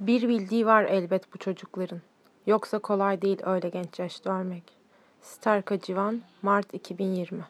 Bir bildiği var elbet bu çocukların. Yoksa kolay değil öyle genç yaşta ölmek. Starka Civan, Mart 2020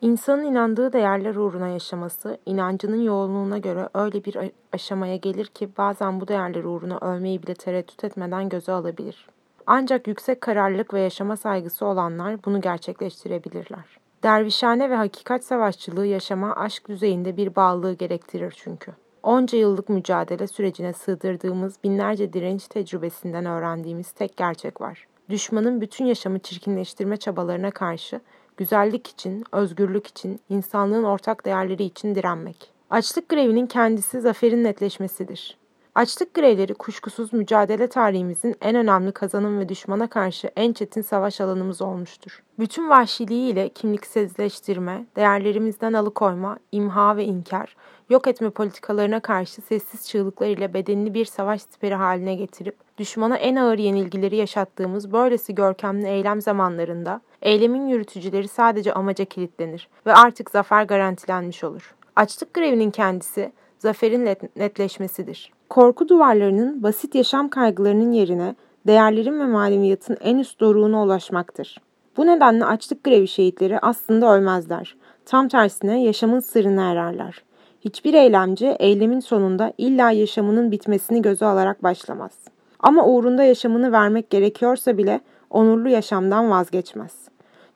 İnsanın inandığı değerler uğruna yaşaması, inancının yoğunluğuna göre öyle bir aşamaya gelir ki bazen bu değerler uğruna ölmeyi bile tereddüt etmeden göze alabilir. Ancak yüksek kararlılık ve yaşama saygısı olanlar bunu gerçekleştirebilirler. Dervişhane ve hakikat savaşçılığı yaşama aşk düzeyinde bir bağlılığı gerektirir çünkü. Onca yıllık mücadele sürecine sığdırdığımız binlerce direnç tecrübesinden öğrendiğimiz tek gerçek var. Düşmanın bütün yaşamı çirkinleştirme çabalarına karşı güzellik için, özgürlük için, insanlığın ortak değerleri için direnmek. Açlık grevinin kendisi zaferin netleşmesidir. Açlık grevleri kuşkusuz mücadele tarihimizin en önemli kazanım ve düşmana karşı en çetin savaş alanımız olmuştur. Bütün vahşiliğiyle kimliksizleştirme, değerlerimizden alıkoyma, imha ve inkar, yok etme politikalarına karşı sessiz çığlıklar ile bedenini bir savaş siperi haline getirip düşmana en ağır yenilgileri yaşattığımız böylesi görkemli eylem zamanlarında eylemin yürütücüleri sadece amaca kilitlenir ve artık zafer garantilenmiş olur. Açlık grevinin kendisi zaferin netleşmesidir. Korku duvarlarının basit yaşam kaygılarının yerine değerlerin ve maneviyatın en üst doruğuna ulaşmaktır. Bu nedenle açlık grevi şehitleri aslında ölmezler. Tam tersine yaşamın sırrına ererler. Hiçbir eylemci eylemin sonunda illa yaşamının bitmesini göze alarak başlamaz. Ama uğrunda yaşamını vermek gerekiyorsa bile onurlu yaşamdan vazgeçmez.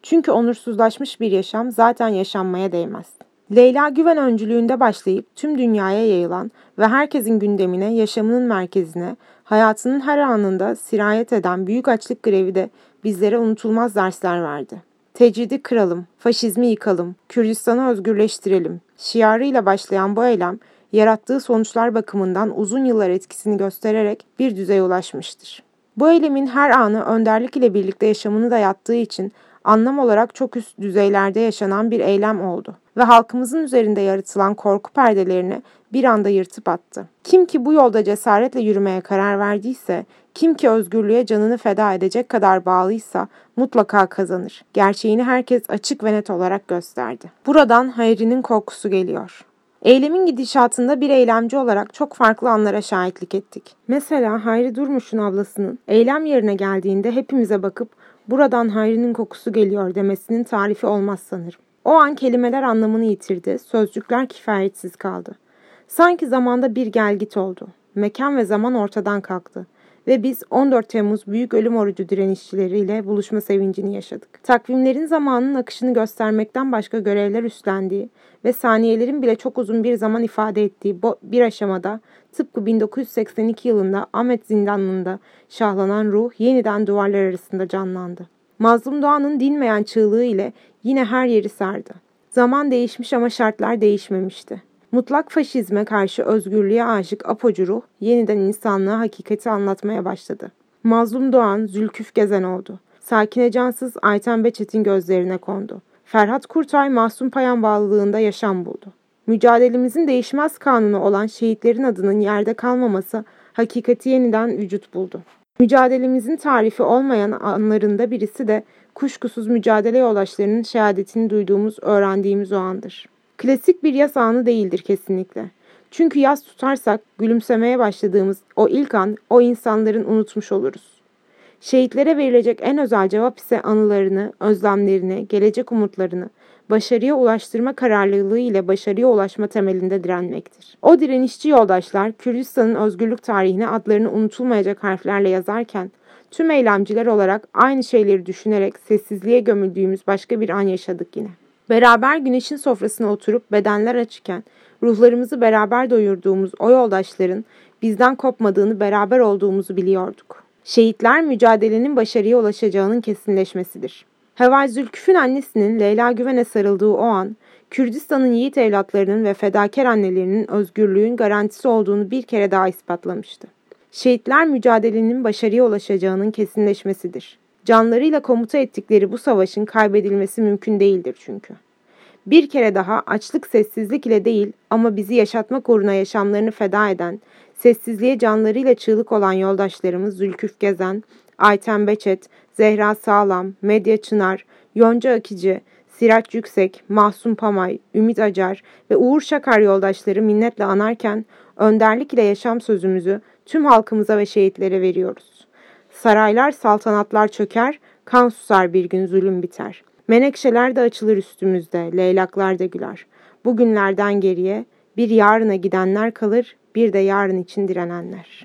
Çünkü onursuzlaşmış bir yaşam zaten yaşanmaya değmez. Leyla Güven öncülüğünde başlayıp tüm dünyaya yayılan ve herkesin gündemine, yaşamının merkezine, hayatının her anında sirayet eden büyük açlık grevi de bizlere unutulmaz dersler verdi. Tecridi kıralım, faşizmi yıkalım, Kürdistan'ı özgürleştirelim. Şiarıyla başlayan bu eylem, yarattığı sonuçlar bakımından uzun yıllar etkisini göstererek bir düzeye ulaşmıştır. Bu eylemin her anı önderlik ile birlikte yaşamını da yattığı için anlam olarak çok üst düzeylerde yaşanan bir eylem oldu ve halkımızın üzerinde yaratılan korku perdelerini bir anda yırtıp attı. Kim ki bu yolda cesaretle yürümeye karar verdiyse, kim ki özgürlüğe canını feda edecek kadar bağlıysa mutlaka kazanır. Gerçeğini herkes açık ve net olarak gösterdi. Buradan Hayri'nin korkusu geliyor. Eylemin gidişatında bir eylemci olarak çok farklı anlara şahitlik ettik. Mesela Hayri Durmuş'un ablasının eylem yerine geldiğinde hepimize bakıp buradan Hayri'nin kokusu geliyor demesinin tarifi olmaz sanırım. O an kelimeler anlamını yitirdi, sözcükler kifayetsiz kaldı. Sanki zamanda bir gelgit oldu. Mekan ve zaman ortadan kalktı ve biz 14 Temmuz Büyük Ölüm Orucu direnişçileriyle buluşma sevincini yaşadık. Takvimlerin zamanın akışını göstermekten başka görevler üstlendiği ve saniyelerin bile çok uzun bir zaman ifade ettiği bir aşamada tıpkı 1982 yılında Ahmet Zindanlı'nda şahlanan ruh yeniden duvarlar arasında canlandı. Mazlum Doğan'ın dinmeyen çığlığı ile yine her yeri sardı. Zaman değişmiş ama şartlar değişmemişti. Mutlak faşizme karşı özgürlüğe aşık apocu ruh yeniden insanlığa hakikati anlatmaya başladı. Mazlum Doğan Zülküf Gezen oldu. Sakine Cansız Ayten Beçet'in gözlerine kondu. Ferhat Kurtay Masum Payan bağlılığında yaşam buldu. Mücadelemizin değişmez kanunu olan şehitlerin adının yerde kalmaması hakikati yeniden vücut buldu. Mücadelemizin tarifi olmayan anlarında birisi de kuşkusuz mücadele yoldaşlarının şehadetini duyduğumuz, öğrendiğimiz o andır. Klasik bir yaz anı değildir kesinlikle. Çünkü yaz tutarsak gülümsemeye başladığımız o ilk an o insanların unutmuş oluruz. Şehitlere verilecek en özel cevap ise anılarını, özlemlerini, gelecek umutlarını, başarıya ulaştırma kararlılığı ile başarıya ulaşma temelinde direnmektir. O direnişçi yoldaşlar Kürdistan'ın özgürlük tarihine adlarını unutulmayacak harflerle yazarken tüm eylemciler olarak aynı şeyleri düşünerek sessizliğe gömüldüğümüz başka bir an yaşadık yine. Beraber güneşin sofrasına oturup bedenler açıkken ruhlarımızı beraber doyurduğumuz o yoldaşların bizden kopmadığını beraber olduğumuzu biliyorduk. Şehitler mücadelenin başarıya ulaşacağının kesinleşmesidir. Heval Zülküf'ün annesinin Leyla Güven'e sarıldığı o an, Kürdistan'ın yiğit evlatlarının ve fedakar annelerinin özgürlüğün garantisi olduğunu bir kere daha ispatlamıştı. Şehitler mücadelenin başarıya ulaşacağının kesinleşmesidir. Canlarıyla komuta ettikleri bu savaşın kaybedilmesi mümkün değildir çünkü. Bir kere daha açlık sessizlik ile değil ama bizi yaşatmak uğruna yaşamlarını feda eden, sessizliğe canlarıyla çığlık olan yoldaşlarımız Zülküf Gezen, Ayten Beçet, Zehra Sağlam, Medya Çınar, Yonca Akici, Siraç Yüksek, Mahsun Pamay, Ümit Acar ve Uğur Şakar yoldaşları minnetle anarken önderlik ile yaşam sözümüzü tüm halkımıza ve şehitlere veriyoruz. Saraylar, saltanatlar çöker, kan susar bir gün zulüm biter. Menekşeler de açılır üstümüzde, leylaklar da güler. Bugünlerden geriye bir yarına gidenler kalır, bir de yarın için direnenler.